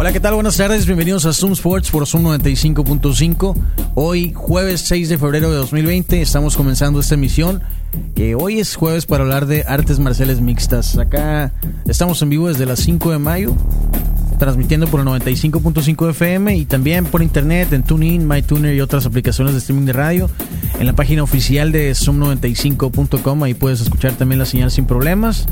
Hola, ¿qué tal? Buenas tardes, bienvenidos a Zoom Sports por Zoom 95.5. Hoy, jueves 6 de febrero de 2020, estamos comenzando esta emisión. Que hoy es jueves para hablar de artes marciales mixtas. Acá estamos en vivo desde las 5 de mayo, transmitiendo por el 95.5 FM y también por internet en TuneIn, MyTuner y otras aplicaciones de streaming de radio. En la página oficial de zoom95.com, ahí puedes escuchar también la señal sin problemas.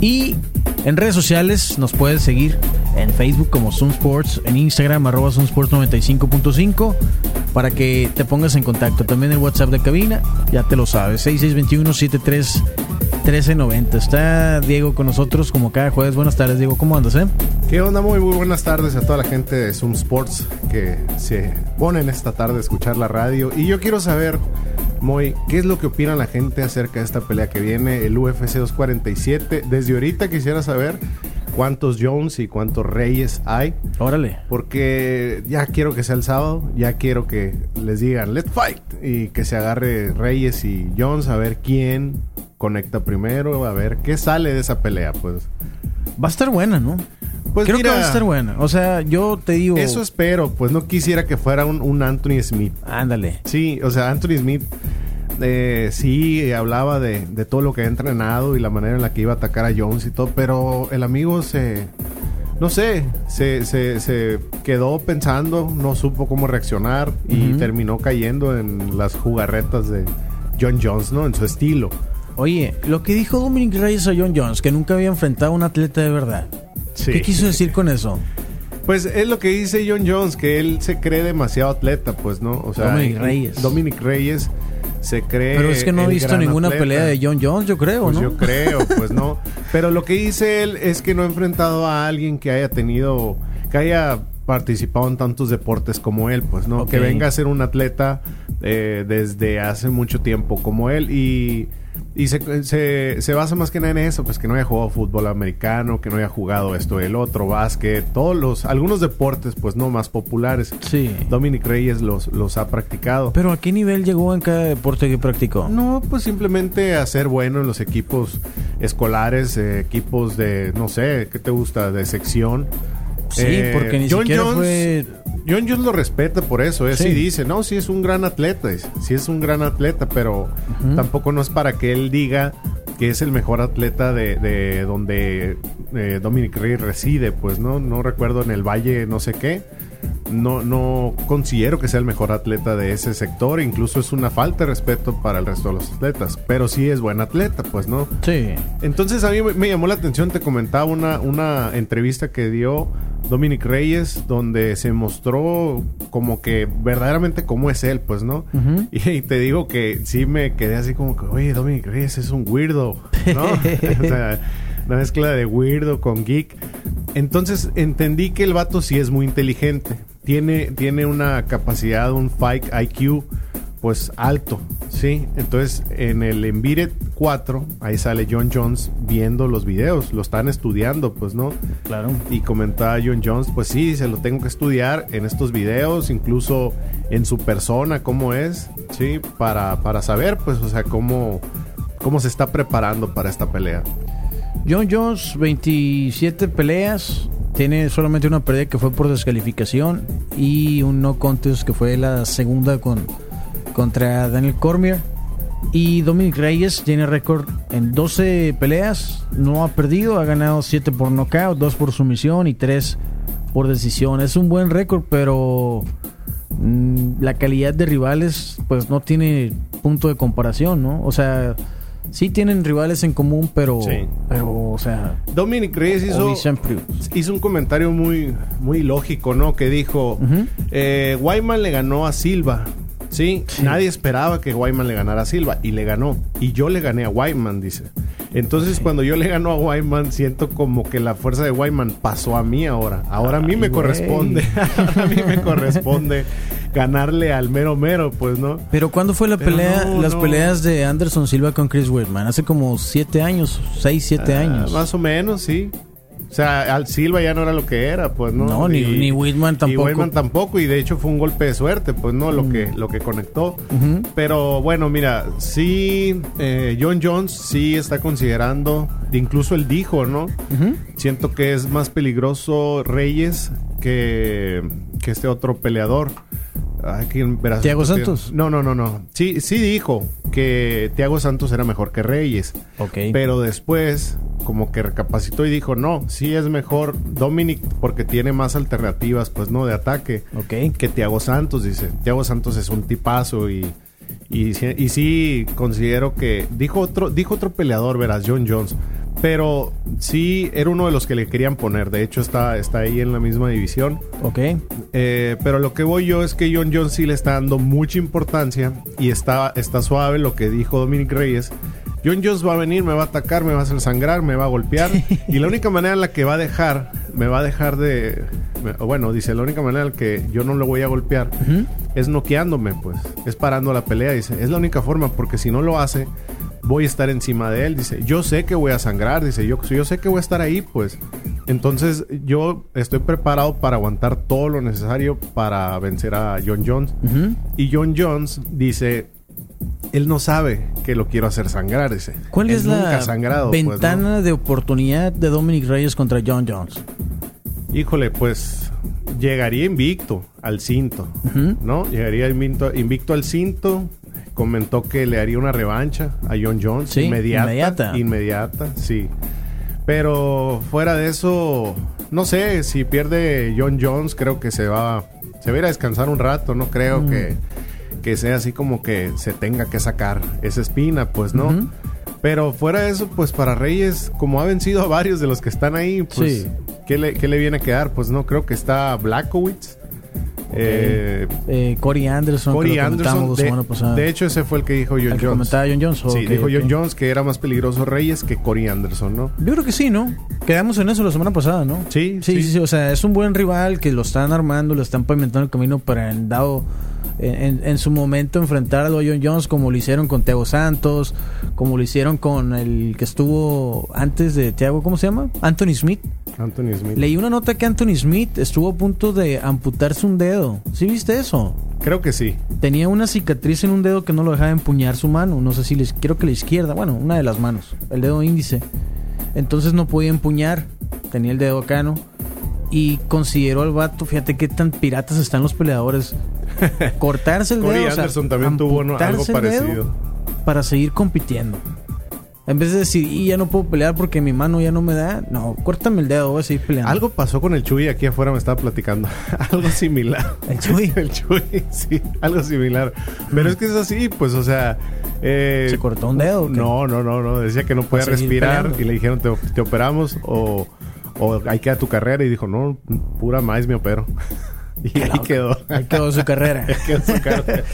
Y en redes sociales nos puedes seguir en Facebook como Zoom Sports, en Instagram arroba Zoom Sports 95.5 para que te pongas en contacto. También el WhatsApp de cabina, ya te lo sabes, 6621 73 1390. Está Diego con nosotros como cada jueves. Buenas tardes, Diego. ¿Cómo andas, eh? ¿Qué onda? Muy, muy buenas tardes a toda la gente de Zoom Sports que se ponen esta tarde a escuchar la radio. Y yo quiero saber, Moy, ¿qué es lo que opina la gente acerca de esta pelea que viene, el UFC 247? Desde ahorita quisiera saber cuántos Jones y cuántos Reyes hay. Órale. Porque ya quiero que sea el sábado, ya quiero que les digan, let's fight. Y que se agarre Reyes y Jones a ver quién conecta primero, a ver qué sale de esa pelea, pues. Va a estar buena, ¿no? Pues Creo mira, que va a estar buena. O sea, yo te digo. Eso espero, pues no quisiera que fuera un, un Anthony Smith. Ándale. Sí, o sea, Anthony Smith eh, sí hablaba de, de todo lo que ha entrenado y la manera en la que iba a atacar a Jones y todo, pero el amigo se, no sé, se, se, se quedó pensando, no supo cómo reaccionar y terminó cayendo en las jugarretas de John Jones, ¿no? En su estilo. Oye, lo que dijo Dominic Reyes a John Jones, que nunca había enfrentado a un atleta de verdad. Sí. ¿Qué quiso decir con eso? Pues es lo que dice John Jones, que él se cree demasiado atleta, pues, ¿no? O sea, Dominic Reyes. Dominic Reyes se cree. Pero es que no he visto ninguna atleta. pelea de John Jones, yo creo, Pues ¿no? yo creo, pues no. Pero lo que dice él es que no ha enfrentado a alguien que haya tenido, que haya participado en tantos deportes como él, pues no. Que venga a ser un atleta eh, desde hace mucho tiempo como él y, y se, se, se basa más que nada en eso, pues que no haya jugado fútbol americano, que no haya jugado esto, el otro, básquet, todos los, algunos deportes, pues no, más populares. Sí. Dominic Reyes los, los ha practicado. Pero ¿a qué nivel llegó en cada deporte que practicó? No, pues simplemente hacer bueno en los equipos escolares, eh, equipos de, no sé, ¿qué te gusta? De sección. Sí, Eh, porque ni John siquiera Jones, fue... John Jones lo respeta por eso, ¿eh? Sí. sí. dice, no, sí es un gran atleta, sí es un gran atleta, pero tampoco no es para que él diga que es el mejor atleta de, de donde eh, Dominic Reyes reside, pues no, no recuerdo en el Valle no sé qué. No, no considero que sea el mejor atleta de ese sector, incluso es una falta de respeto para el resto de los atletas, pero sí es buen atleta, pues no. Sí. Entonces a mí me- llamó la atención, te comentaba una, una entrevista que dio Dominic Reyes, donde se mostró como que verdaderamente cómo es él, pues, ¿no? Y, y te digo que sí me quedé así como que, oye, Dominic Reyes es un weirdo, ¿no? o sea, una mezcla de weirdo con geek. Entonces entendí que el vato sí es muy inteligente. Tiene, tiene una capacidad, un fight IQ, pues alto, ¿sí? Entonces en el Envired 4, ahí sale John Jones viendo los videos, lo están estudiando, pues, ¿no? Claro. Y comentaba John Jones, pues sí, se lo tengo que estudiar en estos videos, incluso en su persona, cómo es, ¿sí? Para, para saber, pues, o sea, cómo, cómo se está preparando para esta pelea. John Jones, 27 peleas. Tiene solamente una pelea que fue por descalificación y un no contest que fue la segunda con, contra Daniel Cormier. Y Dominic Reyes tiene récord en 12 peleas, no ha perdido, ha ganado 7 por nocaut, 2 por sumisión y 3 por decisión. Es un buen récord, pero mm, la calidad de rivales pues no tiene punto de comparación, ¿no? O sea, sí tienen rivales en común, pero, Sí. pero o sea, Dominic Reyes hizo, hizo un comentario muy, muy lógico, ¿no? Que dijo, eh, Wyman le ganó a Silva. ¿sí? Sí. nadie esperaba que Wyman le ganara a Silva y le ganó. Y yo le gané a Wyman, dice. Entonces, cuando yo le gano a Wyman, siento como que la fuerza de Wyman pasó a mí ahora. Ahora a mí me corresponde. Ahora a mí me corresponde ganarle al mero mero, pues, ¿no? Pero ¿cuándo fue la Pero pelea, no, las no. peleas de Anderson Silva con Chris Whitman? Hace como siete años, seis, siete Ah, años. Más o menos, sí. O sea, al Silva ya no era lo que era, pues, ¿no? No, ni- ni Whitman tampoco. Y Whitman tampoco, y de hecho fue un golpe de suerte, pues, ¿no? Lo, que, lo que conectó. Pero bueno, mira, sí, eh, John Jones sí está considerando, incluso él dijo, ¿no? Siento que es más peligroso Reyes que, que este otro peleador. Ay, ¿quién verás? ¿Thiago Santos? No, no, no, no. Sí, sí dijo que Thiago Santos era mejor que Reyes. Ok. Pero después, como que recapacitó y dijo, no, sí es mejor Dominic porque tiene más alternativas, pues no, de ataque ok. que Thiago Santos, dice. Thiago Santos es un tipazo y, y, sí- y sí considero que dijo otro, dijo otro peleador, verás, John Jones. Pero sí era uno de los que le querían poner. De hecho, está, está ahí en la misma división. Ok. Eh, pero lo que voy yo es que John Jones sí le está dando mucha importancia y está, está suave lo que dijo Dominic Reyes. John Jones va a venir, me va a atacar, me va a hacer sangrar, me va a golpear. y la única manera en la que va a dejar, me va a dejar de... me- Bueno, dice, la única manera en la que yo no lo voy a golpear es noqueándome, pues. Es parando la pelea, dice. Es la única forma, porque si no lo hace, voy a estar encima de él. Dice, yo sé que voy a sangrar, dice, yo, yo sé que voy a estar ahí, pues. Entonces, yo estoy preparado para aguantar todo lo necesario para vencer a John Jones. Y John Jones dice, él no sabe que lo quiero hacer sangrar, dice. ¿Cuál Él es nunca la sangrado, pues, ¿no? ventana de oportunidad de Dominic Reyes contra John Jones? Híjole, pues llegaría invicto al cinto. ¿no? Llegaría invicto, invicto al cinto. Comentó que le haría una revancha a John Jones. Sí, inmediata. inmediata. Inmediata, sí. Pero fuera de eso, no sé, si pierde John Jones, creo que se va, se va a ir a descansar un rato. No creo Mm. que, que sea así como que se tenga que sacar esa espina, pues no. Pero fuera de eso, pues para Reyes, como ha vencido a varios de los que están ahí, pues, Sí. ¿qué, le, qué le viene a quedar? Pues no, creo que está Blackowitz. Eh, Eh, Corey Anderson, Corey Anderson. la De, semana pasada. de hecho, ese fue el que dijo John El que Jones. John Jones. Sí, dijo ok. John Jones que era más peligroso Reyes que Corey Anderson, ¿no? Yo creo que sí, ¿no? Quedamos en eso la semana pasada, ¿no? Sí, Sí, sí, sí, O sea, es un buen rival que lo están armando, lo están pavimentando el camino para en dado. En, su momento enfrentar a los John Jones como lo hicieron con Thiago Santos, como lo hicieron con el que estuvo antes de Thiago, ¿cómo se llama? Anthony Smith. Anthony Smith. Leí una nota que Anthony Smith estuvo a punto de amputarse un dedo. ¿Sí viste eso? Creo que sí. Tenía una cicatriz en un dedo que no lo dejaba empuñar su mano. No sé si les quiero que la izquierda, bueno, una de las manos, el dedo índice. Entonces no podía empuñar. Tenía el dedo acá, ¿no? Y consideró al vato, fíjate qué tan piratas están los peleadores. Cortarse el Corey dedo. o sea, Anderson también tuvo algo parecido. Para seguir compitiendo. En vez de decir, y ya no puedo pelear porque mi mano ya no me da. No, córtame el dedo, voy a seguir peleando. Algo pasó con el Chuy aquí afuera, me estaba platicando. algo similar. ¿El Chuy? el Chuy, sí, algo similar. Pero es que es así, pues, o sea. eh, ¿Se cortó un dedo? No, no, no, no. Decía que no podía respirar peleando. y le dijeron, te, te operamos o, o ahí queda tu carrera. Y dijo, no, pura más me opero. y ahí loco. quedó. Ahí quedó su carrera. Ahí quedó su carrera.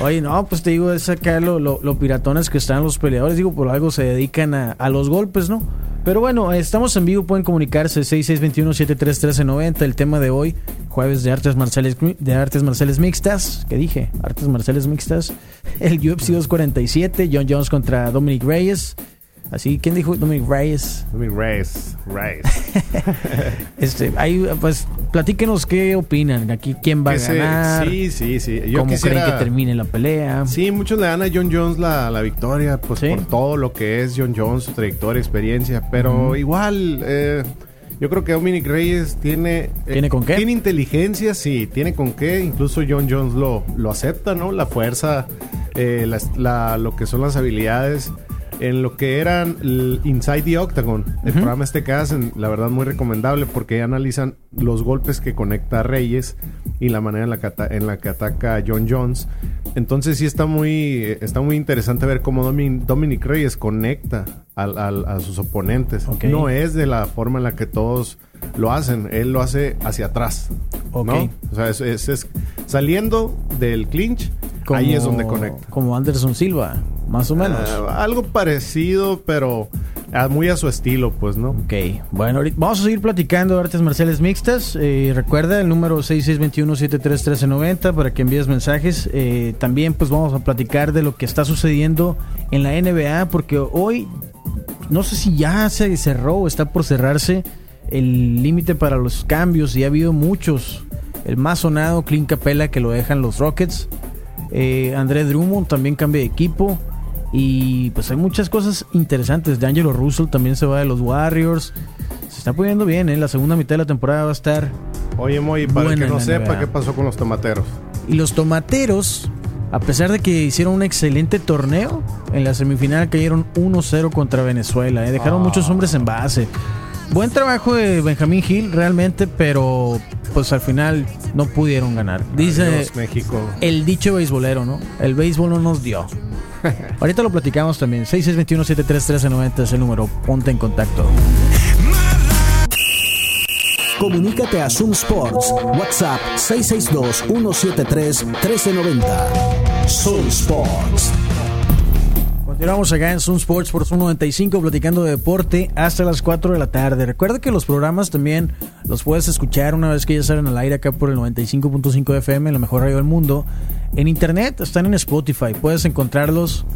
Oye, no, pues te digo, es acá lo, lo, lo piratones que están los peleadores. Digo, por algo se dedican a, a los golpes, ¿no? Pero bueno, estamos en vivo, pueden comunicarse 6621-731390. El tema de hoy, jueves de artes marciales, de artes marciales mixtas. ¿Qué dije? Artes marciales mixtas. El UFC 247, John Jones contra Dominic Reyes. Así, ¿quién dijo Dominic Reyes? Dominic Reyes, Reyes. Este, ahí, pues, platíquenos qué opinan. Aquí, ¿quién va a ganar? Sí, sí, sí. Yo ¿Cómo quisiera... creen que termine la pelea? Sí, muchos le dan a John Jones la, la victoria, pues Sí. por todo lo que es John Jones, su trayectoria, experiencia. Pero igual, eh, yo creo que Dominic Reyes tiene... eh, ¿Tiene con qué? Tiene inteligencia, sí, tiene con qué. Incluso John Jones lo, lo acepta, ¿no? La fuerza, eh, la- lo que son las habilidades. En lo que eran el Inside the Octagon, el programa este que hacen, la verdad muy recomendable porque analizan los golpes que conecta Reyes y la manera en la que, en la que ataca a John Jones. Entonces sí está muy, está muy interesante ver cómo Domin- Dominic Reyes conecta al- al- a sus oponentes. No es de la forma en la que todos lo hacen, él lo hace hacia atrás. Ok. ¿no? O sea, es, es- es saliendo del clinch, ahí es donde conecta. Como Anderson Silva, más o menos. Ah, algo parecido, pero Ah, muy a su estilo, pues, ¿no? Ok, bueno, ahorita vamos a seguir platicando de artes marciales mixtas. Eh, recuerda el número 6621-731390 para que envíes mensajes. Eh, también pues vamos a platicar de lo que está sucediendo en la NBA porque hoy, no sé si ya se cerró o está por cerrarse el límite para los cambios y ha habido muchos. El más sonado, Clint Capella, que lo dejan los Rockets. Eh, André Drummond también cambia de equipo. Y pues hay muchas cosas interesantes. D'Angelo Russell también se va de los Warriors. Se está poniendo bien, ¿eh? La segunda mitad de la temporada va a estar. Oye, Moy, para el que no sepa, NBA. ¿qué pasó con los tomateros? Y los tomateros, a pesar de que hicieron un excelente torneo, en la semifinal cayeron 1-0 contra Venezuela. ¿eh? Dejaron Ah. muchos hombres en base. Buen trabajo de Benjamín Gil, realmente, pero pues al final no pudieron ganar. Dice Adiós, México. el dicho beisbolero, ¿no? El béisbol no nos dio. Ahorita lo platicamos también. 6621-731390 es el número. Ponte en contacto. Comunícate a Zoom Sports. WhatsApp 662-173-1390. Zoom Sports. Continuamos acá en Zoom Sports por Zoom 95 platicando de deporte hasta las 4 de la tarde. Recuerda que los programas también los puedes escuchar una vez que ya salen al aire acá por el 95.5 FM, la mejor radio del mundo. En internet están en Spotify, puedes encontrarlos.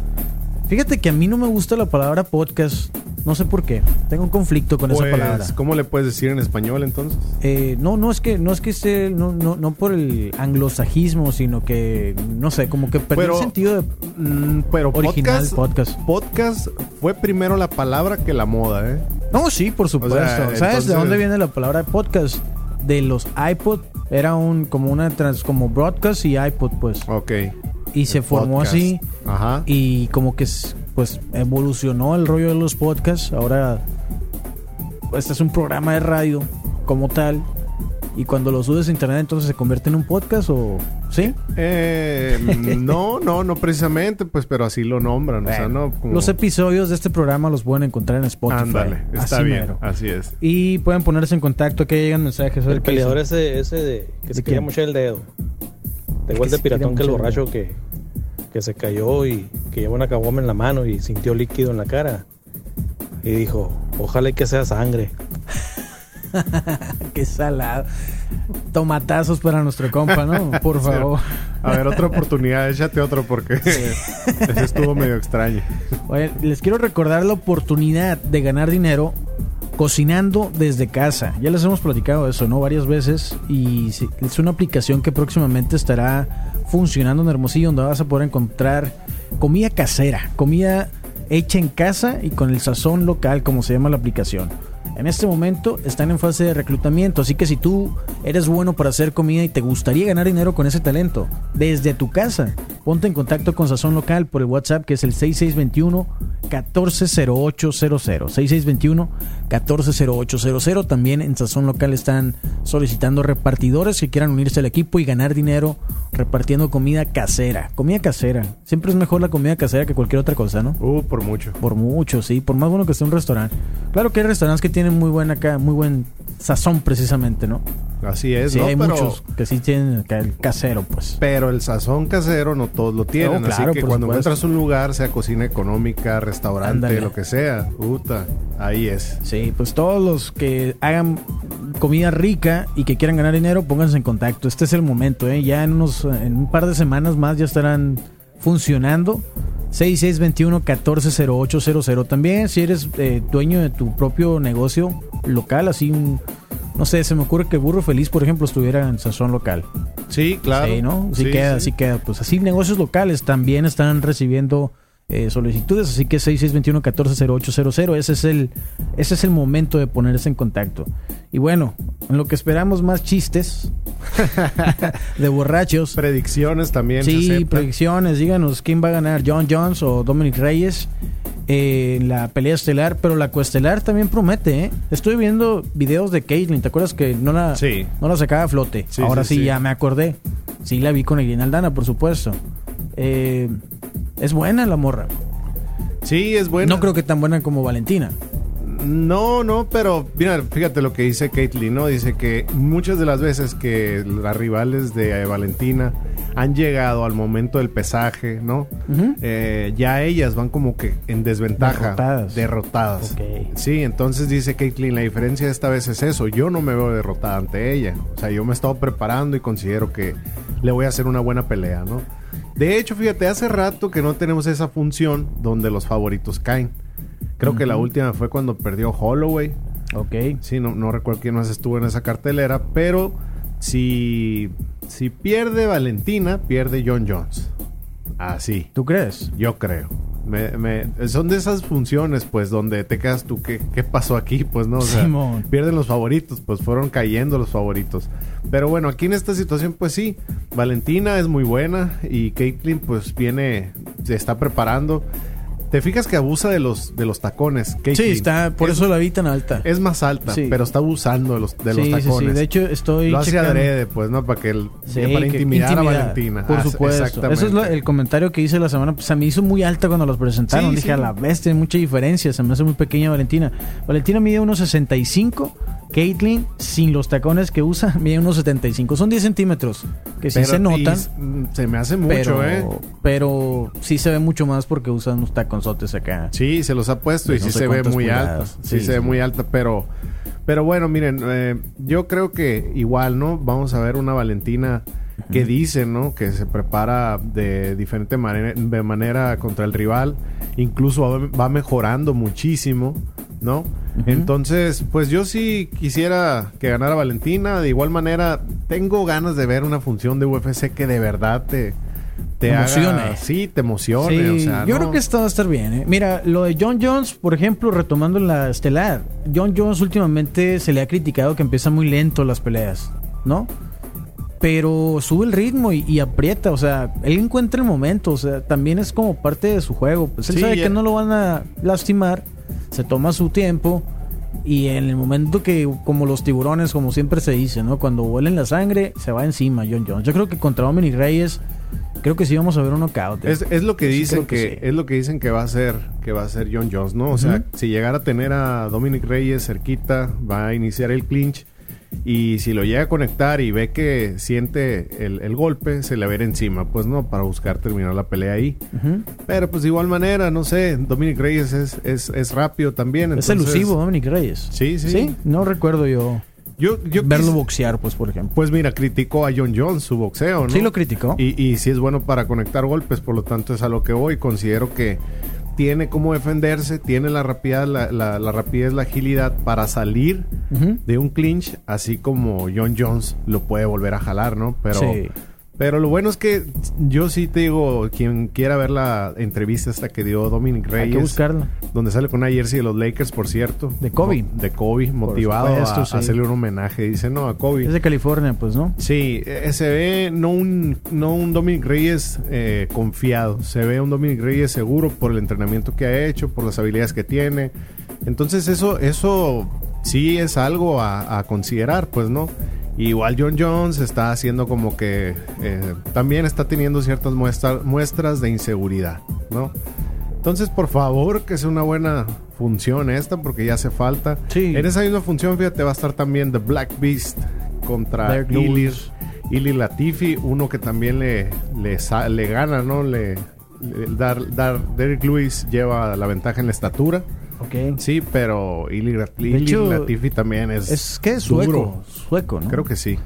Fíjate que a mí no me gusta la palabra podcast, no sé por qué. Tengo un conflicto con esa Pues, palabra. ¿Cómo le puedes decir en español entonces? Eh, no, no es que no es que esté no, no, no por el anglosajismo, sino que no sé, como que Pero- el sentido de Mm, pero Original, podcast, podcast. podcast fue primero la palabra que la moda, ¿eh? No, sí, por supuesto. ¿Sabes entonces- de dónde viene la palabra podcast? De los iPod. Era un como una trans, como broadcast y iPod, pues. Ok. Y se formó Podcast. así Ajá. y como que pues evolucionó el rollo de los podcasts. Ahora este es un programa de radio como tal. Y cuando lo subes a internet entonces se convierte en un podcast o sí. Eh, no, no, no precisamente, pues, pero así lo nombran. o sea, no. como- Los episodios de este programa los pueden encontrar en Spotify. Ándale, está Así bien. mero. Así es. Y pueden ponerse en contacto que llegan mensajes. El peleador ese, ese de que ¿De se quería mochar el dedo. De igual de piratón que el borracho que, que se cayó y que llevó una caguama en la mano y sintió líquido en la cara. Y dijo, ojalá y que sea sangre. Qué salado. Tomatazos para nuestro compa, ¿no? Por favor. A ver, otra oportunidad, échate otro porque ese estuvo medio extraño. Oye, les quiero recordar la oportunidad de ganar dinero cocinando desde casa. Ya les hemos platicado eso, ¿no? Varias veces. Y es una aplicación que próximamente estará funcionando en Hermosillo, donde vas a poder encontrar comida casera, comida hecha en casa y con el sazón local, como se llama la aplicación. En este momento están en fase de reclutamiento, así que si tú eres bueno para hacer comida y te gustaría ganar dinero con ese talento, desde tu casa, ponte en contacto con Sazón Local por el WhatsApp que es el 6621 140800. 6621 140800. También en Sazón Local están solicitando repartidores que quieran unirse al equipo y ganar dinero repartiendo comida casera. Comida casera. Siempre es mejor la comida casera que cualquier otra cosa, ¿no? Uh, por mucho. Por mucho, sí. Por más bueno que esté un restaurante. Claro que hay restaurantes que tienen muy buen acá, muy buen sazón precisamente, ¿no? Así es, sí, ¿no? hay pero, muchos que sí tienen el casero, pues. pero el sazón casero no todos lo tienen. No, claro, así que cuando supuesto. encuentras un lugar, sea cocina económica, restaurante, Ándale. lo que sea, puta, ahí es. Sí, pues todos los que hagan comida rica y que quieran ganar dinero, pónganse en contacto. Este es el momento, ¿eh? Ya en, unos, en un par de semanas más ya estarán funcionando. 6621-140800. También, si eres eh, dueño de tu propio negocio local, así un. No sé, se me ocurre que Burro Feliz, por ejemplo, estuviera en sazón local. Sí, claro. Sí, ¿no? Sí, Sí, queda, sí. sí queda. Pues así negocios locales también están recibiendo eh, solicitudes, así que 6621-140800, ese es el ese es el momento de ponerse en contacto. Y bueno, en lo que esperamos más chistes de borrachos. Predicciones también. Sí, predicciones, díganos quién va a ganar, John Jones o Dominic Reyes eh, la pelea estelar, pero la coestelar también promete, ¿eh? Estoy viendo videos de Caitlyn, ¿te acuerdas que no la, Sí. no la sacaba a flote? Sí, Ahora sí. ya me acordé. Sí, la vi con Irina Aldana, por supuesto. Eh, es buena la morra. Sí, es bueno. No creo que tan buena como Valentina. No, no, pero mira, fíjate lo que dice Caitlyn, ¿no? Dice que muchas de las veces que las rivales de eh, Valentina han llegado al momento del pesaje, ¿no? Eh, ya ellas van como que en desventaja. Derrotadas. Sí, entonces dice Caitlyn, la diferencia esta vez es eso. Yo no me veo derrotada ante ella. O sea, yo me he estado preparando y considero que le voy a hacer una buena pelea, ¿no? De hecho, fíjate, hace rato que no tenemos esa función donde los favoritos caen. Creo que la última fue cuando perdió Holloway. Ok. Sí, no, no recuerdo quién más estuvo en esa cartelera, pero si, si pierde Valentina, pierde John Jones. Así, ¿Tú crees? yo creo. Me- me- son de esas funciones, pues, donde te quedas tú, ¿qué, qué pasó aquí? Pues no, o sea, Simón. pierden los favoritos, pues fueron cayendo los favoritos. Pero bueno, aquí en esta situación, pues sí, Valentina es muy buena y Caitlyn, pues viene, se está preparando. Te fijas que abusa de los, de los tacones. Sí, está, por Es- eso la vi tan alta. es más alta, Sí. pero está abusando de los, de sí, los sí, tacones. sí. De hecho, estoy lo hace checando- adrede, pues, ¿no? Para que el, Sí, para intimidar, a Valentina. Por Ah, supuesto. exactamente. Eso es lo- el comentario que hice la semana. Pues se me hizo muy alta cuando los presentaron. Sí, Dije, a la bestia, hay mucha diferencia. Se me hace muy pequeña Valentina. Valentina mide 1.65. Caitlyn, sin los tacones que usa, mide 1.75. Son 10 centímetros. Que sí Pero- se notan. mm, se me hace mucho, pero, ¿eh? pero sí se ve mucho más porque usan unos taconzotes acá. Sí, se los ha puesto y no sí se ve muy alta. pulgadas. Sí, Sí, se ve muy alta, pero... Pero bueno, miren, eh, yo creo que igual, ¿no? Vamos a ver una Valentina que dice, ¿no? Que se prepara de diferente manera, de manera contra el rival. Incluso va, mejorando muchísimo, ¿no? Entonces, pues yo sí quisiera que ganara Valentina. De igual manera, tengo ganas de ver una función de UFC que de verdad te... Te haga- Emocione. sí, te emocione. Sí, o sea, yo no- creo que esto va a estar bien. ¿eh? Mira, lo de John Jones, por ejemplo, retomando la estelar. John Jones últimamente se le ha criticado que empieza muy lento las peleas, ¿no? Pero sube el ritmo y, y aprieta, o sea, él encuentra el momento, o sea, también es como parte de su juego. Pues él Sí, sabe ya- que no lo van a lastimar, se toma su tiempo y en el momento que, como los tiburones, como siempre se dice, ¿no? Cuando huelen la sangre, se va encima John Jones. Yo creo que contra Dominic Reyes, creo que sí vamos a ver un knockout. ¿eh? Es, es lo que dicen que que, sí. es lo que dicen que va a ser que va a ser John Jones, ¿no? O sea, si llegara a tener a Dominic Reyes cerquita, va a iniciar el clinch y si lo llega a conectar y ve que siente el, el golpe, se le va a ir encima, pues no, para buscar terminar la pelea ahí. Pero pues de igual manera, no sé, Dominic Reyes es, es, es rápido también. Es entonces- elusivo Dominic Reyes. Sí, sí. no recuerdo yo, Yo, yo verlo boxear, pues, por ejemplo. Pues mira, criticó a John Jones su boxeo, ¿no? Sí lo criticó. Y, y sí es bueno para conectar golpes, por lo tanto es a lo que voy. Considero que tiene cómo defenderse, tiene la rapidez, la, la- la rapidez, la agilidad para salir de un clinch, así como John Jones lo puede volver a jalar, ¿no? Pero, Sí. Pero lo bueno es que yo sí te digo, quien quiera ver la entrevista esta que dio Dominic Hay Reyes, que buscarla. donde sale con una jersey de los Lakers, por cierto. De Kobe. Mo- De Kobe, motivado supuesto, a, sí. a hacerle un homenaje. Dice, no, a Kobe. Es de California, pues, ¿no? Sí, eh, se ve no un, no un Dominic Reyes eh, confiado, se ve un Dominic Reyes seguro por el entrenamiento que ha hecho, por las habilidades que tiene. Entonces eso, eso sí es algo a, a considerar, pues, ¿no? Igual John Jones está haciendo como que eh, también está teniendo ciertas muestra- muestras de inseguridad, ¿no? Entonces, por favor, que sea una buena función esta, porque ya hace falta. Sí. En esa misma función, fíjate, va a estar también The Black Beast contra Ilir, Latifi, uno que también le, le, gana, ¿no? Le, le- dar, dar, Derek Lewis lleva la ventaja en la estatura. Ok. Sí, pero hecho, Latifi también es. Es que es sueco. duro. Sueco, ¿no? Creo que sí.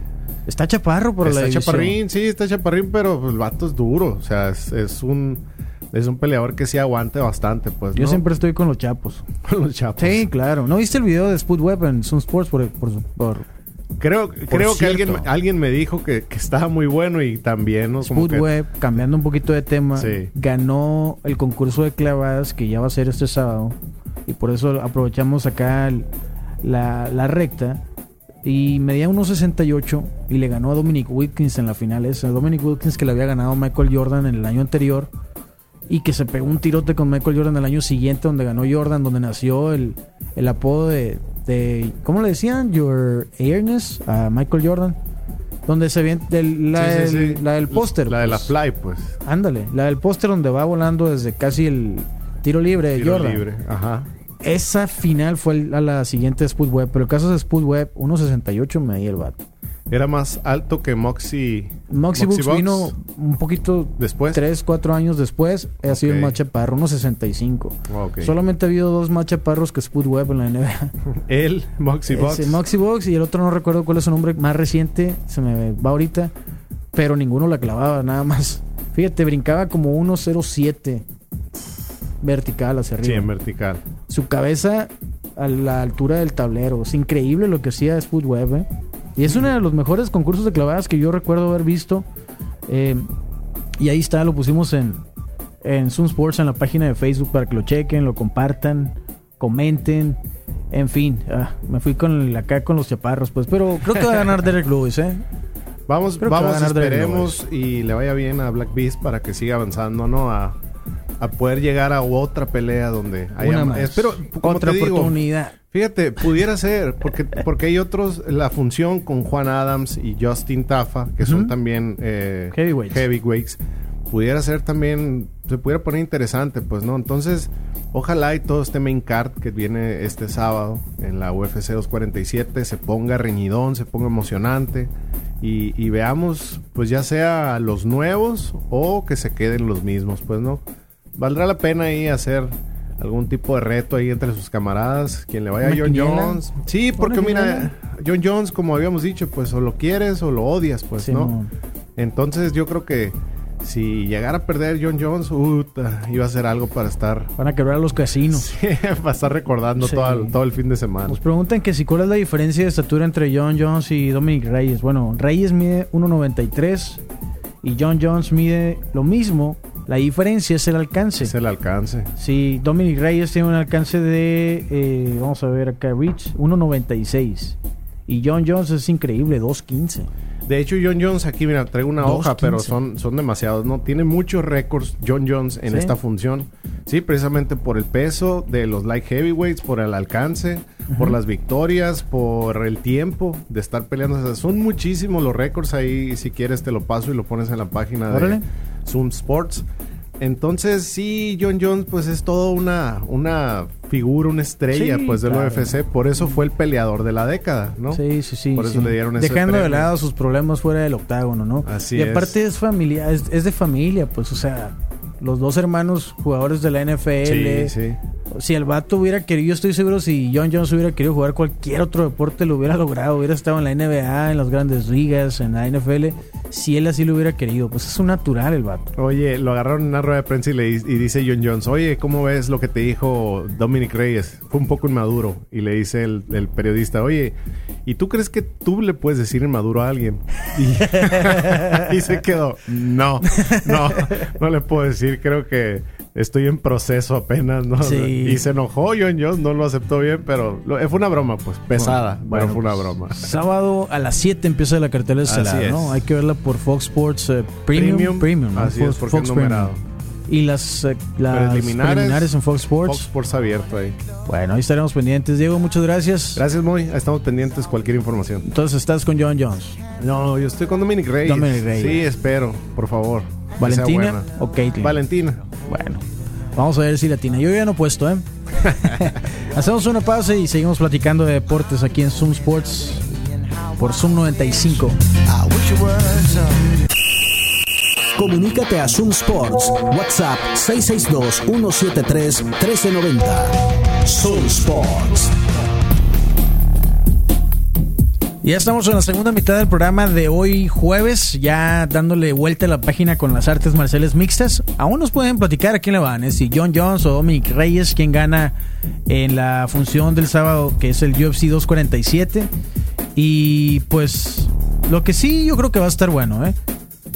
Está chaparro por la está chaparrín, sí, está chaparrín, pero el vato es duro. O sea, es, es un es un peleador que sí aguante bastante, pues. Yo ¿no? siempre estoy con los chapos. con los chapos. Sí, claro. ¿No viste el video de Spud Web en Sun Sports por, por, por Creo, creo que alguien, alguien me dijo que, que estaba muy bueno y también, ¿no? Como Spud que- Web, cambiando un poquito de tema, Sí. ganó el concurso de clavadas que ya va a ser este sábado. Y por eso aprovechamos acá la, la recta. Y medía 1.68 y le ganó a Dominic Wilkins en la final esa. Dominic Wilkins que le había ganado a Michael Jordan en el año anterior. Y que se pegó un tirote con Michael Jordan el año siguiente, donde ganó Jordan, donde nació el, el apodo de, de- ¿Cómo le decían? Your Airness a Michael Jordan. Donde se ve del- la, Sí, del- sí. la del póster. La de la pues. fly, pues. Ándale, la del póster donde va volando desde casi el tiro libre de Tiro Jordan. libre. Ajá. Esa final fue el- a la siguiente de Spud Web, pero el caso de Spud Web, 1.68 medía el vato. Era más alto que Moxie. Moxie, Bucks. vino un poquito Después. 3, 4 años después. Ha sido el Ok. más chaparro, unos 65. Ok. Solamente ha habido dos más chaparros que Spud Webb en la NBA. El Moxie Box. Ese Moxie Box y el otro no recuerdo cuál es su nombre más reciente, se me va ahorita, pero ninguno la clavaba, nada más. Fíjate, brincaba como 1.07 vertical hacia Sí, arriba. en vertical. Su cabeza a la altura del tablero. Es increíble lo que hacía Spud Webb. ¿eh? Y es uno de los mejores concursos de clavadas que yo recuerdo haber visto. Eh, y ahí está, lo pusimos en, en Zoom Sports, en la página de Facebook para que lo chequen, lo compartan, comenten. En fin, ah, me fui con acá con los chaparros, pues. Pero creo que va a ganar Derek Lewis, ¿eh? Vamos, Creo a vamos, esperemos y le vaya bien a Black Beast para que siga avanzando, ¿no? A, a poder llegar a otra pelea donde haya Una más. Espero, como Otra te digo, oportunidad. Fíjate, pudiera ser, porque, porque hay otros, la función con Juan Adams y Justin Tafa, que son también eh, Heavyweights. heavyweights, pudiera ser también, se pudiera poner interesante, pues, ¿no? Entonces, ojalá y todo este main card que viene este sábado en la UFC 247 se ponga reñidón, se ponga emocionante y, y veamos, pues, ya sea los nuevos o que se queden los mismos, pues, ¿no? Valdrá la pena ahí hacer algún tipo de reto ahí entre sus camaradas, quien le vaya a ¿Una John quiniela? Jones. Sí, porque ¿Una mira? John Jones, como habíamos dicho, pues o lo quieres o lo odias, pues, Sí, ¿no? no. Entonces yo creo que si llegara a perder John Jones, uta, iba a ser algo para estar, Van a quebrar los casinos. para estar recordando Sí. todo, todo el fin de semana. Nos preguntan que si cuál es la diferencia de estatura entre John Jones y Dominic Reyes. Bueno, Reyes mide 1.93 y John Jones mide lo mismo. La diferencia es el alcance. Es el alcance. Si Dominic Reyes tiene un alcance de, eh, vamos a ver acá, Rich, 1.96. Y John Jones es increíble, 2.15. De hecho, John Jones, aquí, mira, traigo una hoja, pero son, son demasiados, ¿no? Tiene muchos récords John Jones en Sí. esta función. Sí, precisamente por el peso de los light heavyweights, por el alcance, por las victorias, por el tiempo de estar peleando. O sea, son muchísimos los récords ahí. Si quieres, te lo paso y lo pones en la página Órale. de Zoom Sports. Entonces, sí, John Jones, pues es todo una, una figura, una estrella, Sí, pues del claro. UFC. Por eso fue el peleador de la década, ¿no? Sí, sí, sí. Por eso sí. le dieron ese Dejando de lado sus problemas fuera del octágono, ¿no? Así y es. aparte es familia, es, es de familia, pues, o sea, los dos hermanos jugadores de la NFL. Sí, sí. Si el vato hubiera querido, yo estoy seguro si John Jones hubiera querido jugar cualquier otro deporte, lo hubiera logrado. Hubiera estado en la NBA, en las grandes ligas, en la NFL. Si él así lo hubiera querido, pues es un natural el vato. Oye, lo agarraron en una rueda de prensa y, le, y dice John Jones, oye, ¿cómo ves lo que te dijo Dominic Reyes? Fue un poco inmaduro. Y le dice el, el periodista, oye, ¿y tú crees que tú le puedes decir inmaduro a alguien? Y, y se quedó, no, no, no le puedo decir, creo que estoy en proceso apenas, ¿no? Sí. Y se enojó John Jones, no lo aceptó bien, pero lo- fue una broma, pues, pesada, Bueno, fue una pues, broma. Sábado a las 7 empieza la cartelera estelar, es. ¿no? Hay que verla por Fox Sports eh, Premium. Premium. Premium, ¿no? Así es, porque es Premium. numerado. Y las, eh, las Preliminares, preliminares, en Fox Sports. Fox Sports abierto ahí. Bueno, ahí estaremos pendientes. Diego, muchas gracias. Gracias, Moy. Estamos pendientes cualquier información. Entonces estás con John Jones. No, yo estoy con Dominic Reyes. Dominic Reyes. Sí, espero, por favor. ¿Valentina o Caitlyn? Valentina. Bueno, vamos a ver si latina. Yo ya no he puesto, ¿eh? Hacemos una pausa y seguimos platicando de deportes aquí en Zoom Sports por Zoom 95. Comunícate a Zoom Sports. WhatsApp 662-173-1390. Zoom Sports. Ya estamos en la segunda mitad del programa de hoy jueves, ya dándole vuelta a la página con las artes marciales mixtas. Aún nos pueden platicar a quién le van, ¿eh? si John Jones o Dominic Reyes, quien gana en la función del sábado, que es el UFC 247. Y pues lo que sí yo creo que va a estar bueno, ¿eh?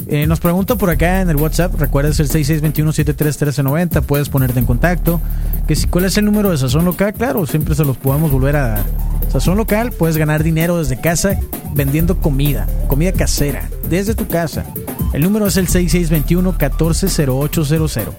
Eh, nos pregunta por acá en el WhatsApp, recuerdas el 6621-731390, puedes ponerte en contacto. Que si, ¿Cuál es el número de Sazón Local? Claro, siempre se los podemos volver a dar. Sazón Local, puedes ganar dinero desde casa vendiendo comida, comida casera, desde tu casa. El número es el 6621-140800.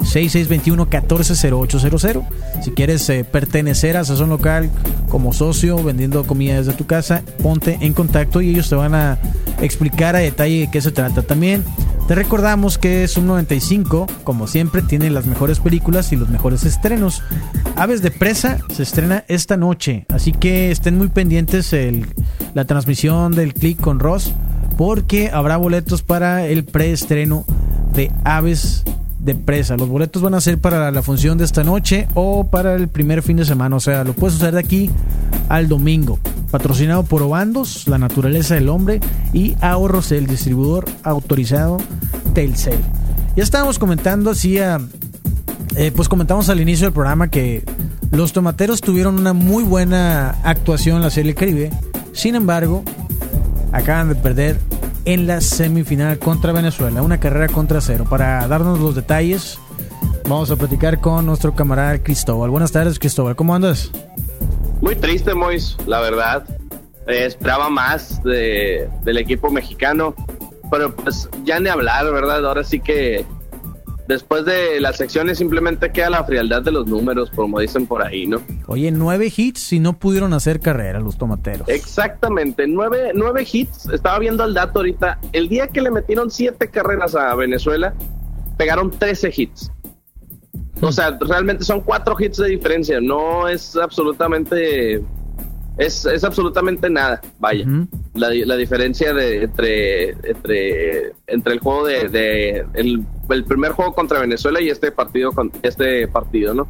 6621-140800. Si quieres eh, pertenecer a Sazón Local como socio vendiendo comida desde tu casa, ponte en contacto y ellos te van a explicar a detalle de qué se trata. También Te recordamos que Sub 95, como siempre, tiene las mejores películas y los mejores estrenos. Aves de Presa se estrena esta noche, así que estén muy pendientes la transmisión del click con Ross, porque habrá boletos para el preestreno de Aves de Presa. Los boletos van a ser para la función de esta noche o para el primer fin de semana, o sea, lo puedes usar de aquí al domingo. Patrocinado por Obandos, La Naturaleza del Hombre y Ahorros, el distribuidor autorizado Telcel. Ya estábamos comentando, así eh, pues comentamos al inicio del programa que los tomateros tuvieron una muy buena actuación en la Serie Caribe. Sin embargo, acaban de perder en la semifinal contra Venezuela, una carrera contra cero. Para darnos los detalles, vamos a platicar con nuestro camarada Cristóbal. Buenas tardes, Cristóbal, ¿cómo andas? Muy triste, Mois, la verdad. Esperaba más de, del equipo mexicano, pero pues ya ni hablar, ¿verdad? Ahora sí que después de las secciones simplemente queda la frialdad de los números, como dicen por ahí, ¿no? Oye, nueve hits y no pudieron hacer carrera los tomateros. Exactamente, nueve, nueve hits. Estaba viendo el dato ahorita. El día que le metieron siete carreras a Venezuela, pegaron 13 hits. O sea, realmente son cuatro hits de diferencia. No es absolutamente. Es, es absolutamente nada. Vaya. la, la, diferencia de, entre, entre, entre el juego de. de el, el, primer juego contra Venezuela y este partido, con, este partido, ¿no?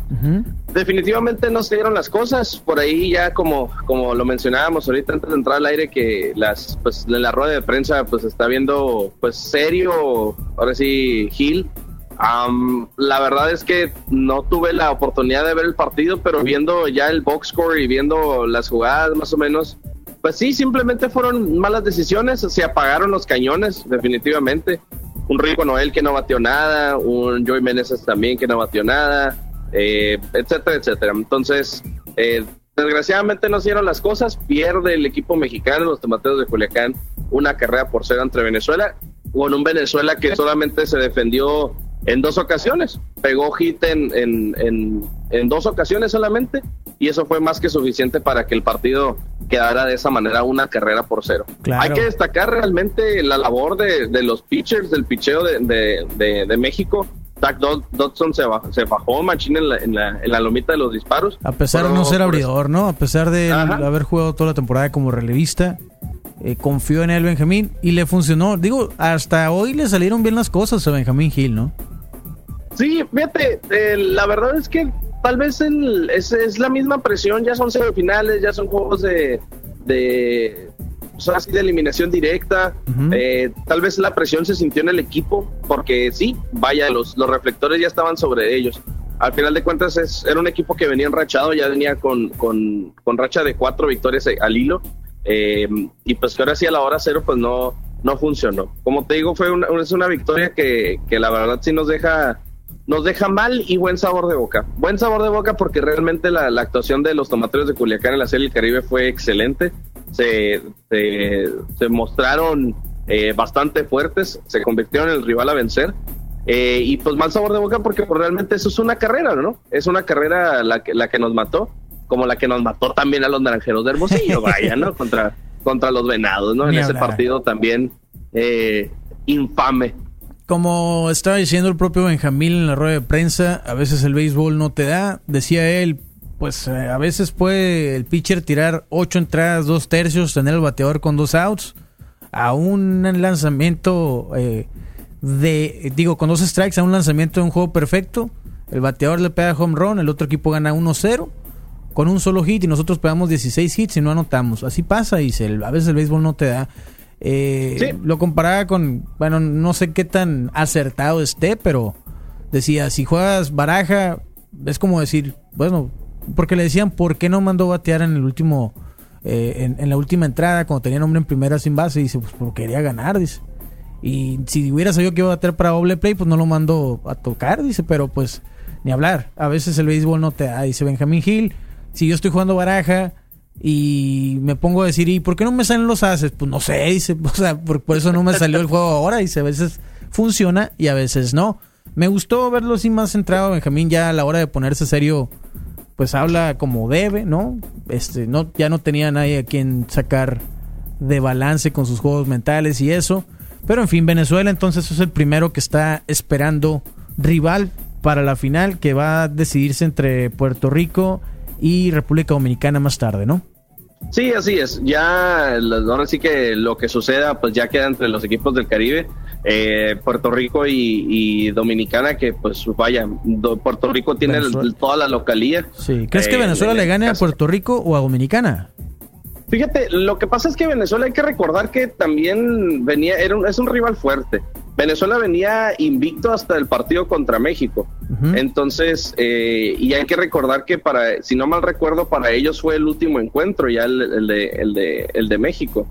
Definitivamente no se dieron las cosas. Por ahí ya, como, como lo mencionábamos ahorita antes de entrar al aire, que las pues en la rueda de prensa pues está viendo pues serio, ahora sí, Gil Um, la verdad es que no tuve la oportunidad de ver el partido, pero viendo ya el box score y viendo las jugadas más o menos, pues sí, simplemente fueron malas decisiones, se apagaron los cañones, definitivamente. Un Rico Noel que no batió nada, un Joey Meneses también que no batió nada, eh, etcétera, etcétera. Entonces, eh, desgraciadamente no hicieron las cosas, pierde el equipo mexicano, los tomateros de Culiacán, una carrera por cero entre Venezuela, con un Venezuela que solamente se defendió en dos ocasiones. Pegó hit en, en, en, dos ocasiones solamente y eso fue más que suficiente para que el partido quedara de esa manera una carrera por cero. Hay que destacar realmente la labor de, de los pitchers del picheo de, de, de México. Zach Dodson se bajó, se bajó machín en la, en, la, en la, lomita de los disparos. A pesar de no ser abridor, ¿no? A pesar de haber jugado toda la temporada como relevista, eh, confió en él Benjamín y le funcionó. Digo, hasta hoy le salieron bien las cosas a Benjamín Hill, ¿no? Sí, fíjate, eh, la verdad es que tal vez el, es, es, la misma presión, ya son semifinales, ya son juegos de, de, así de eliminación directa, eh, tal vez la presión se sintió en el equipo, porque sí, vaya, los, los reflectores ya estaban sobre ellos. Al final de cuentas es, era un equipo que venía enrachado, ya venía con, con, con racha de cuatro victorias al hilo, eh, y pues que ahora sí a la hora cero pues no, no funcionó. Como te digo, fue una, es una victoria que, que la verdad sí nos deja nos deja mal y buen sabor de boca. Buen sabor de boca porque realmente la, actuación de los tomateros de Culiacán en la Serie del Caribe fue excelente. Se, se, mostraron eh, bastante fuertes, se convirtieron en el rival a vencer. Eh, y pues mal sabor de boca porque pues, realmente eso es una carrera, ¿no? Es una carrera la que, la que nos mató, como la que nos mató también a los naranjeros de Hermosillo, vaya, ¿no? Contra, contra los venados, ¿no? en ese partido también eh, infame como estaba diciendo el propio Benjamín en la rueda de prensa, a veces el béisbol no te da. Decía él, pues eh, a veces puede el pitcher tirar ocho entradas, dos tercios, tener el bateador con dos outs, a un lanzamiento eh, de, digo, con dos strikes, a un lanzamiento de un juego perfecto. El bateador le pega home run, el otro equipo gana 1-0 con un solo hit y nosotros pegamos 16 hits y no anotamos. Así pasa, y a veces el béisbol no te da. Eh, Lo comparaba con, bueno, no sé qué tan acertado esté, pero decía, si juegas baraja, es como decir, bueno, porque le decían, ¿por qué no mandó batear en el último, eh, en, la última entrada, cuando tenía nombre en primera sin base? dice, pues porque quería ganar, dice. Y si hubiera sabido que iba a batear para doble play, pues no lo mando a tocar, dice, pero pues ni hablar. A veces el béisbol no te da, dice Benjamín Hill. Si yo estoy jugando baraja, y me pongo a decir, ¿y por qué no me salen los haces? Pues no sé, dice, o sea, por, eso no me salió el juego ahora, dice, a veces funciona y a veces no. Me gustó verlo así más centrado, Benjamín, ya a la hora de ponerse serio, pues habla como debe, ¿no? Este, no, ya no tenía nadie a quien sacar de balance con sus juegos mentales y eso. Pero en fin, Venezuela entonces es el primero que está esperando rival para la final que va a decidirse entre Puerto Rico y República Dominicana más tarde, ¿no? Sí, así es. Ya, ahora sí que lo que suceda, pues ya queda entre los equipos del Caribe. Eh, Puerto Rico y, Dominicana, que pues vaya, Puerto Rico tiene toda la localía. Sí. ¿Crees que eh, Venezuela le gane a Puerto Rico o a Dominicana? Fíjate, lo que pasa es que Venezuela hay que recordar que también venía, era es un rival fuerte. Venezuela venía invicto hasta el partido contra México. Entonces, eh, y hay que recordar que para, si no mal recuerdo, para ellos fue el último encuentro, ya el, de, el, de, el de México.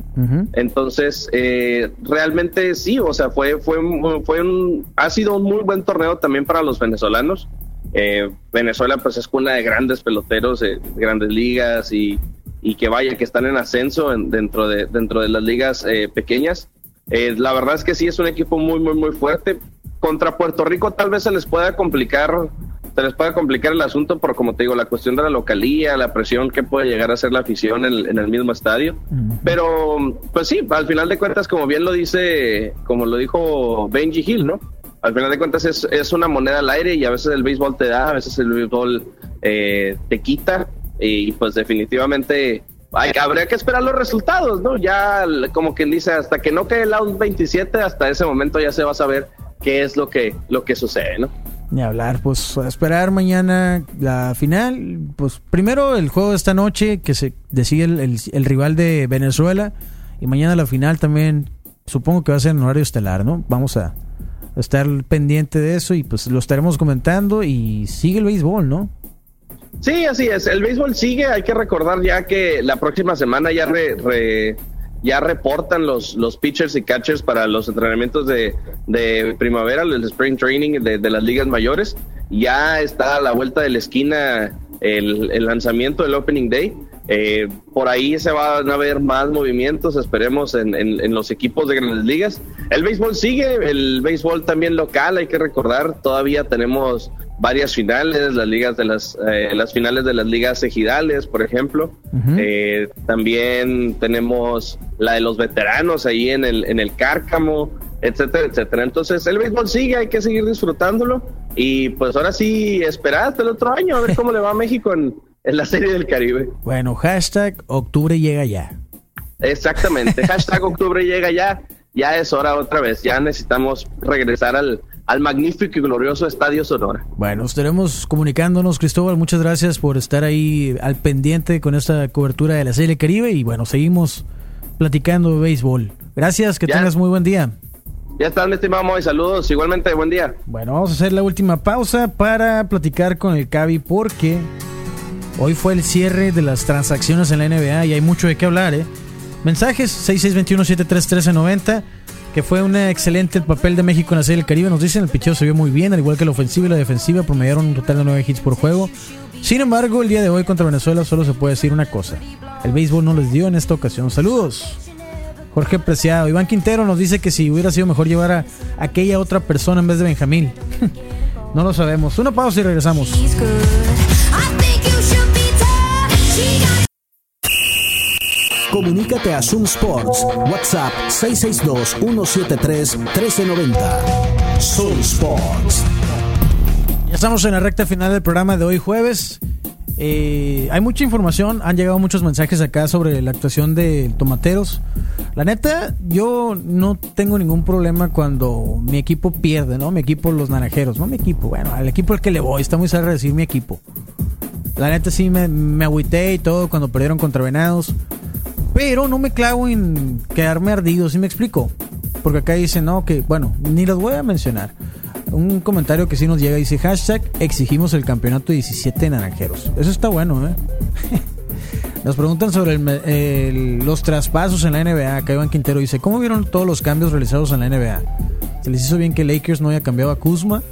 Entonces, eh, realmente sí, o sea, fue, fue, fue un, ha sido un muy buen torneo también para los venezolanos. Eh, Venezuela pues es cuna de grandes peloteros, de grandes ligas y, y que vaya, que están en ascenso dentro, de, dentro de las ligas pequeñas. Eh, la verdad es que sí es un equipo muy, muy, muy fuerte. Contra Puerto Rico tal vez se les pueda complicar, se les pueda complicar el asunto por, como te digo, la cuestión de la localía, la presión que puede llegar a ser la afición en, el mismo estadio. Pero, pues sí, al final de cuentas, como bien lo dice, como lo dijo Benji Hill, ¿no? Al final de cuentas es, es una moneda al aire y a veces el béisbol te da, a veces el béisbol eh, te quita y pues definitivamente habría que esperar los resultados, ¿no? Ya, como quien dice, hasta que no quede el out 27, hasta ese momento ya se va a saber qué es lo que, lo que sucede, ¿no? Ni hablar, pues esperar mañana la final. Pues primero el juego de esta noche, que se decide el, rival de Venezuela. Y mañana la final también, supongo que va a ser en horario estelar, ¿no? Vamos a estar pendiente de eso y pues lo estaremos comentando. Y sigue el béisbol, ¿no? Sí, así es. El béisbol sigue. Hay que recordar ya que la próxima semana ya ya reportan los, los pitchers y catchers para los entrenamientos de, de primavera, el spring training de, las ligas mayores. Ya está a la vuelta de la esquina el, el lanzamiento del Opening Day. Eh, por ahí se van a ver más movimientos, esperemos, en, en, los equipos de grandes ligas. El béisbol sigue, el béisbol también local, hay que recordar, todavía tenemos varias finales, las ligas de las, eh, las finales de las ligas ejidales, por ejemplo. Eh, también tenemos la de los veteranos ahí en el, en el Cárcamo, etcétera, etcétera. Entonces, el béisbol sigue, hay que seguir disfrutándolo. Y pues ahora sí, esperar hasta el otro año a ver cómo le va a México en en la Serie del Caribe. Bueno, hashtag octubre llega ya. Exactamente, hashtag octubre llega ya. Ya es hora otra vez, ya necesitamos regresar al, al magnífico y glorioso Estadio Sonora. Bueno, estaremos comunicándonos, Cristóbal. Muchas gracias por estar ahí al pendiente con esta cobertura de la Serie Caribe. Y bueno, seguimos platicando de béisbol. Gracias, que tengas muy buen día. Ya está, estimado y saludos. Igualmente, buen día. Bueno, vamos a hacer la última pausa para platicar con el Cavi porque Hoy fue el cierre de las transacciones en la NBA y hay mucho de qué hablar, ¿eh? Mensajes 6621-731390, que fue un excelente papel de México en la Serie del Caribe. Nos dicen el picheo se vio muy bien, al igual que la ofensiva y la defensiva, promediaron un total de 9 hits por juego. Sin embargo, el día de hoy contra Venezuela solo se puede decir una cosa: el béisbol no les dio en esta ocasión. Saludos. Jorge Preciado. Iván Quintero nos dice que si hubiera sido mejor llevar a aquella otra persona en vez de Benjamín. no lo sabemos. Una pausa y regresamos. Comunícate a Zoom Sports. WhatsApp 662-173-1390. Zoom Sports. Ya estamos en la recta final del programa de hoy jueves. Eh, hay mucha información, han llegado muchos mensajes acá sobre la actuación de Tomateros. La neta, yo no tengo ningún problema cuando mi equipo pierde, ¿no? Mi equipo, los naranjeros, no mi equipo, bueno, al equipo al que le voy, está muy cerca de decir mi equipo. La neta sí me, me agüité y todo cuando perdieron contra Venados. Pero no me clavo en quedarme ardido, si me explico. Porque acá dice, no, que, bueno, ni los voy a mencionar. Un comentario que sí nos llega dice, hashtag exigimos el campeonato 17 naranjeros. Eso está bueno, ¿eh? Nos preguntan sobre los traspasos en la NBA. Acá Iván Quintero dice, ¿cómo vieron todos los cambios realizados en la NBA? ¿Se les hizo bien que Lakers no haya cambiado a Kuzma?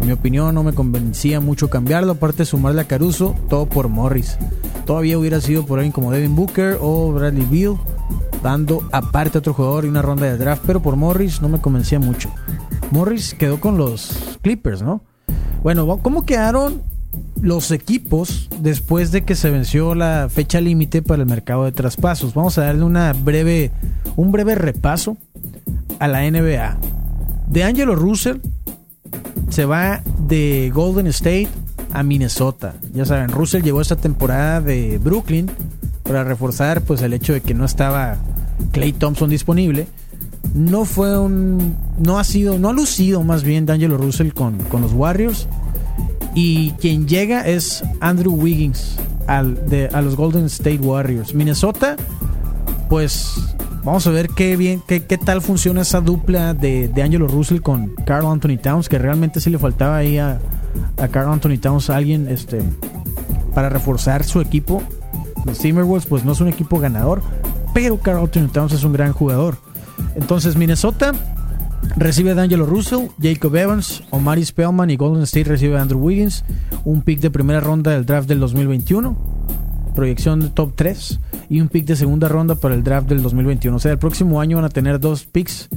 En mi opinión no me convencía mucho cambiarlo, aparte de sumarle a Caruso, todo por Morris. Todavía hubiera sido por alguien como Devin Booker o Bradley Beal, dando aparte a otro jugador y una ronda de draft, pero por Morris no me convencía mucho. Morris quedó con los Clippers, ¿no? Bueno, ¿cómo quedaron los equipos después de que se venció la fecha límite para el mercado de traspasos? Vamos a darle una breve, un breve repaso a la NBA. De Angelo Russell se va de Golden State a Minnesota. Ya saben, Russell llegó esta temporada de Brooklyn para reforzar pues el hecho de que no estaba Clay Thompson disponible. No fue un. No ha sido. No ha lucido más bien D'Angelo Russell con, con los Warriors. Y quien llega es Andrew Wiggins al, de, a los Golden State Warriors. Minnesota, pues vamos a ver qué bien, qué, qué tal funciona esa dupla de, de Angelo Russell con Carl Anthony Towns, que realmente sí le faltaba ahí a, a Carl Anthony Towns alguien este, para reforzar su equipo. Los Timberwolves, pues no es un equipo ganador, pero Carl Anthony Towns es un gran jugador. Entonces, Minnesota recibe a D'Angelo Russell, Jacob Evans, Omari Spellman y Golden State recibe a Andrew Wiggins, un pick de primera ronda del draft del 2021, proyección de top 3 y un pick de segunda ronda para el draft del 2021. O sea, el próximo año van a tener dos picks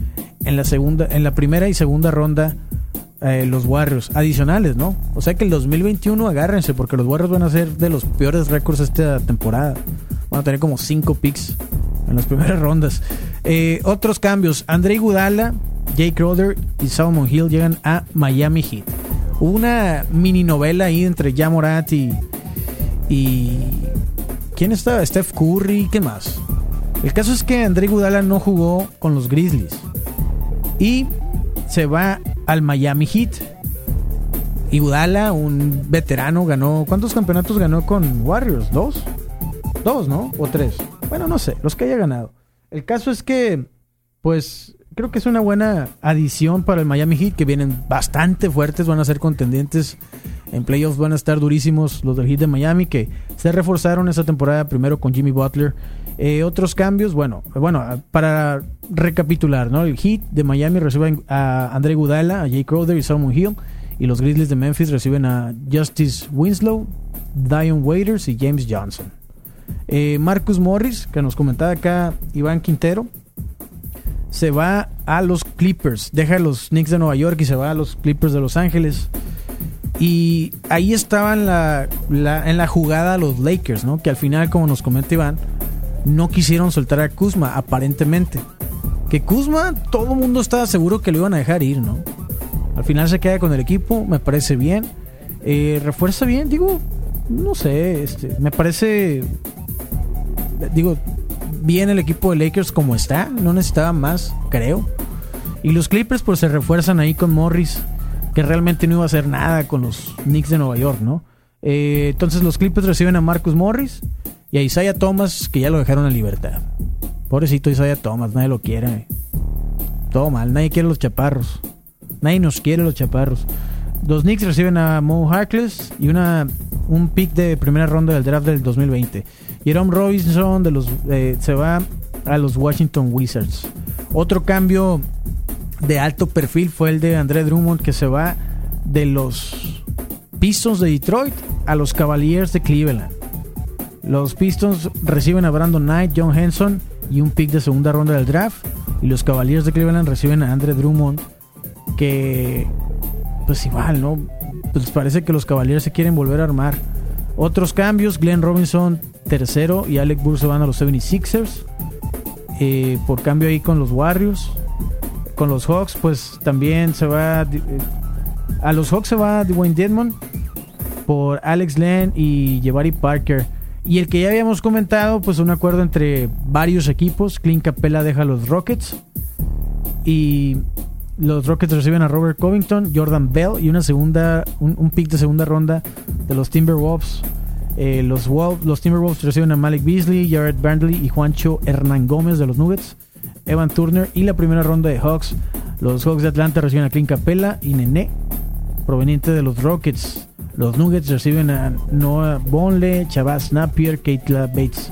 en la segunda, en la primera y segunda ronda eh, los Warriors adicionales, ¿no? O sea que el 2021 agárrense porque los Warriors van a ser de los peores récords esta temporada. Van a tener como 5 picks en las primeras rondas. Eh, otros cambios. Andrei Gudala, Jake Crowder y Salomon Hill llegan a Miami Heat. Hubo una mini novela ahí entre Jamorat y, y... ¿Quién estaba? Steph Curry, ¿qué más? El caso es que Andrei Gudala no jugó con los Grizzlies. Y se va al Miami Heat. Y Gudala, un veterano, ganó... ¿Cuántos campeonatos ganó con Warriors? ¿Dos? Dos, ¿no? ¿O tres? Bueno, no sé, los que haya ganado. El caso es que, pues, creo que es una buena adición para el Miami Heat, que vienen bastante fuertes, van a ser contendientes. En playoffs van a estar durísimos los del Heat de Miami, que se reforzaron esa temporada primero con Jimmy Butler. Eh, otros cambios, bueno, bueno, para recapitular, ¿no? El Heat de Miami reciben a André Gudala, a Jay Crowder y Salomon Hill. Y los Grizzlies de Memphis reciben a Justice Winslow, Dion Waiters y James Johnson. Eh, Marcus Morris, que nos comentaba acá Iván Quintero, se va a los Clippers, deja a los Knicks de Nueva York y se va a los Clippers de Los Ángeles. Y ahí estaban la, en la jugada los Lakers, ¿no? Que al final, como nos comenta Iván, no quisieron soltar a Kuzma, aparentemente. Que Kuzma, todo el mundo estaba seguro que lo iban a dejar ir, ¿no? Al final se queda con el equipo, me parece bien. Eh, refuerza bien, digo, no sé, este, me parece, digo, bien el equipo de Lakers como está, no necesitaba más, creo. Y los Clippers pues se refuerzan ahí con Morris, que realmente no iba a hacer nada con los Knicks de Nueva York, ¿no? Eh, entonces los Clippers reciben a Marcus Morris y a Isaiah Thomas, que ya lo dejaron en libertad. Pobrecito Isaiah Thomas, nadie lo quiere. Todo mal, nadie quiere los chaparros. Nadie nos quiere los chaparros. Los Knicks reciben a Mo Harkless y una, un pick de primera ronda del draft del 2020. Jerome Robinson de los, eh, se va a los Washington Wizards. Otro cambio de alto perfil fue el de André Drummond que se va de los Pistons de Detroit a los Cavaliers de Cleveland. Los Pistons reciben a Brandon Knight, John Henson y un pick de segunda ronda del draft. Y los Cavaliers de Cleveland reciben a Andre Drummond, que pues igual, ¿no? Pues parece que los Cavaliers se quieren volver a armar. Otros cambios, Glenn Robinson tercero y Alec Burr se van a los 76ers. Eh, por cambio ahí con los Warriors. Con los Hawks, pues también se va... Eh, a los Hawks se va Dwayne Dedmon por Alex Len y Jabari Parker. Y el que ya habíamos comentado, pues un acuerdo entre varios equipos. Clint Capella deja los Rockets. Y los Rockets reciben a Robert Covington, Jordan Bell y una segunda, un, pick de segunda ronda de los Timberwolves. Eh, los, Wolf, los Timberwolves reciben a Malik Beasley, Jared Brantley y Juancho Hernán Gómez de los Nuggets. Evan Turner y la primera ronda de Hawks. Los Hawks de Atlanta reciben a Clint Capella y Nene, proveniente de los Rockets. Los Nuggets reciben a Noah Bonle, Chavaz Napier, Keitla Bates.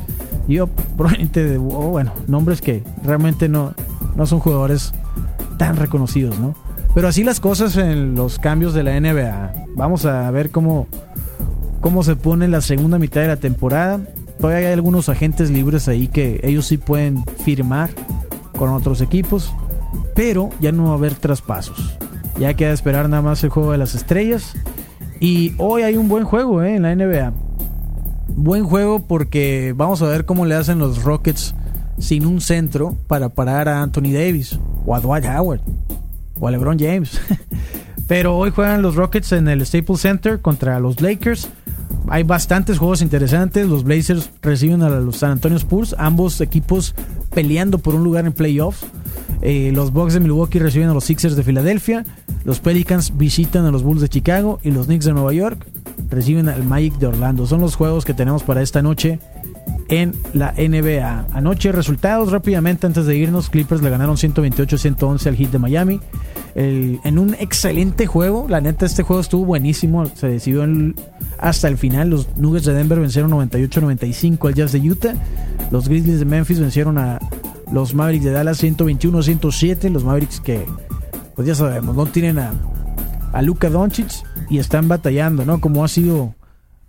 Proveniente de, oh, bueno, nombres que realmente no, no son jugadores tan reconocidos, ¿no? Pero así las cosas en los cambios de la NBA. Vamos a ver cómo, cómo se pone la segunda mitad de la temporada. Todavía hay algunos agentes libres ahí que ellos sí pueden firmar con otros equipos, pero ya no va a haber traspasos. Ya queda esperar nada más el juego de las estrellas. Y hoy hay un buen juego ¿eh? en la NBA. Buen juego porque vamos a ver cómo le hacen los Rockets sin un centro para parar a Anthony Davis o a Dwight Howard o a LeBron James. Pero hoy juegan los Rockets en el Staples Center contra los Lakers. Hay bastantes juegos interesantes. Los Blazers reciben a los San Antonio Spurs, ambos equipos peleando por un lugar en playoffs. Eh, los Bucks de Milwaukee reciben a los Sixers de Filadelfia. Los Pelicans visitan a los Bulls de Chicago. Y los Knicks de Nueva York reciben al Magic de Orlando. Son los juegos que tenemos para esta noche en la NBA. Anoche resultados rápidamente antes de irnos. Clippers le ganaron 128-111 al Heat de Miami. En un excelente juego. La neta, este juego estuvo buenísimo. Se decidió hasta el final. Los Nuggets de Denver vencieron 98-95 al Jazz de Utah. Los Grizzlies de Memphis vencieron a los Mavericks de Dallas 121-107. Los Mavericks que, pues ya sabemos, no tienen a, a Luka Doncic y están batallando, ¿no? Como ha sido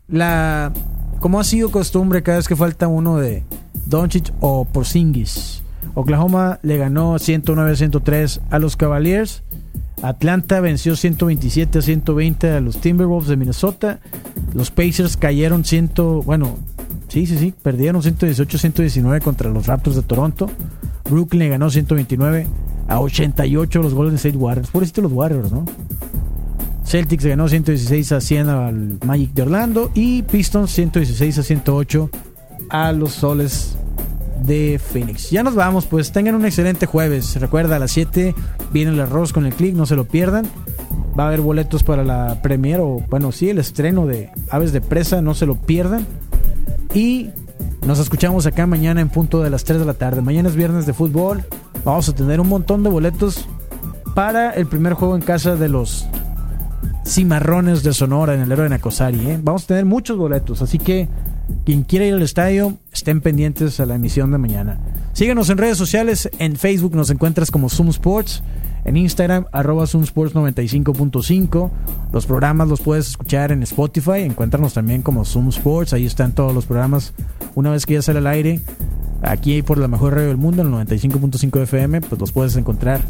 la como ha sido costumbre cada vez que falta uno de Doncic o Porzingis. Oklahoma le ganó 109-103 a los Cavaliers. Atlanta venció 127 a 120 a los Timberwolves de Minnesota. Los Pacers cayeron 100, bueno, sí, sí, sí, perdieron 118-119 contra los Raptors de Toronto. Brooklyn le ganó 129 a 88 a los Golden State Warriors. Por eso los Warriors, ¿no? Celtics ganó 116 a 100 al Magic de Orlando y Pistons 116 a 108 a los Soles de Phoenix. Ya nos vamos, pues tengan un excelente jueves. Recuerda, a las 7 viene el arroz con el click, no se lo pierdan. Va a haber boletos para la premiere o, bueno, sí, el estreno de Aves de Presa, no se lo pierdan. Y nos escuchamos acá mañana en punto de las 3 de la tarde. Mañana es viernes de fútbol. Vamos a tener un montón de boletos para el primer juego en casa de los Cimarrones de Sonora en el héroe de Nacosari. ¿eh? Vamos a tener muchos boletos, así que quien quiera ir al estadio, estén pendientes a la emisión de mañana. Síguenos en redes sociales, en Facebook nos encuentras como Zoom Sports, en Instagram arroba Zoom Sports 95.5. Los programas los puedes escuchar en Spotify, encuéntranos también como Zoom Sports, ahí están todos los programas. Una vez que ya sale al aire, aquí por la mejor radio del mundo, el 95.5 FM, pues los puedes encontrar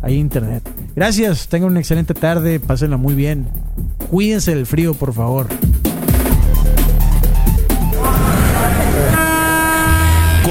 ahí internet. Gracias, tengan una excelente tarde, pásenla muy bien. Cuídense del frío, por favor.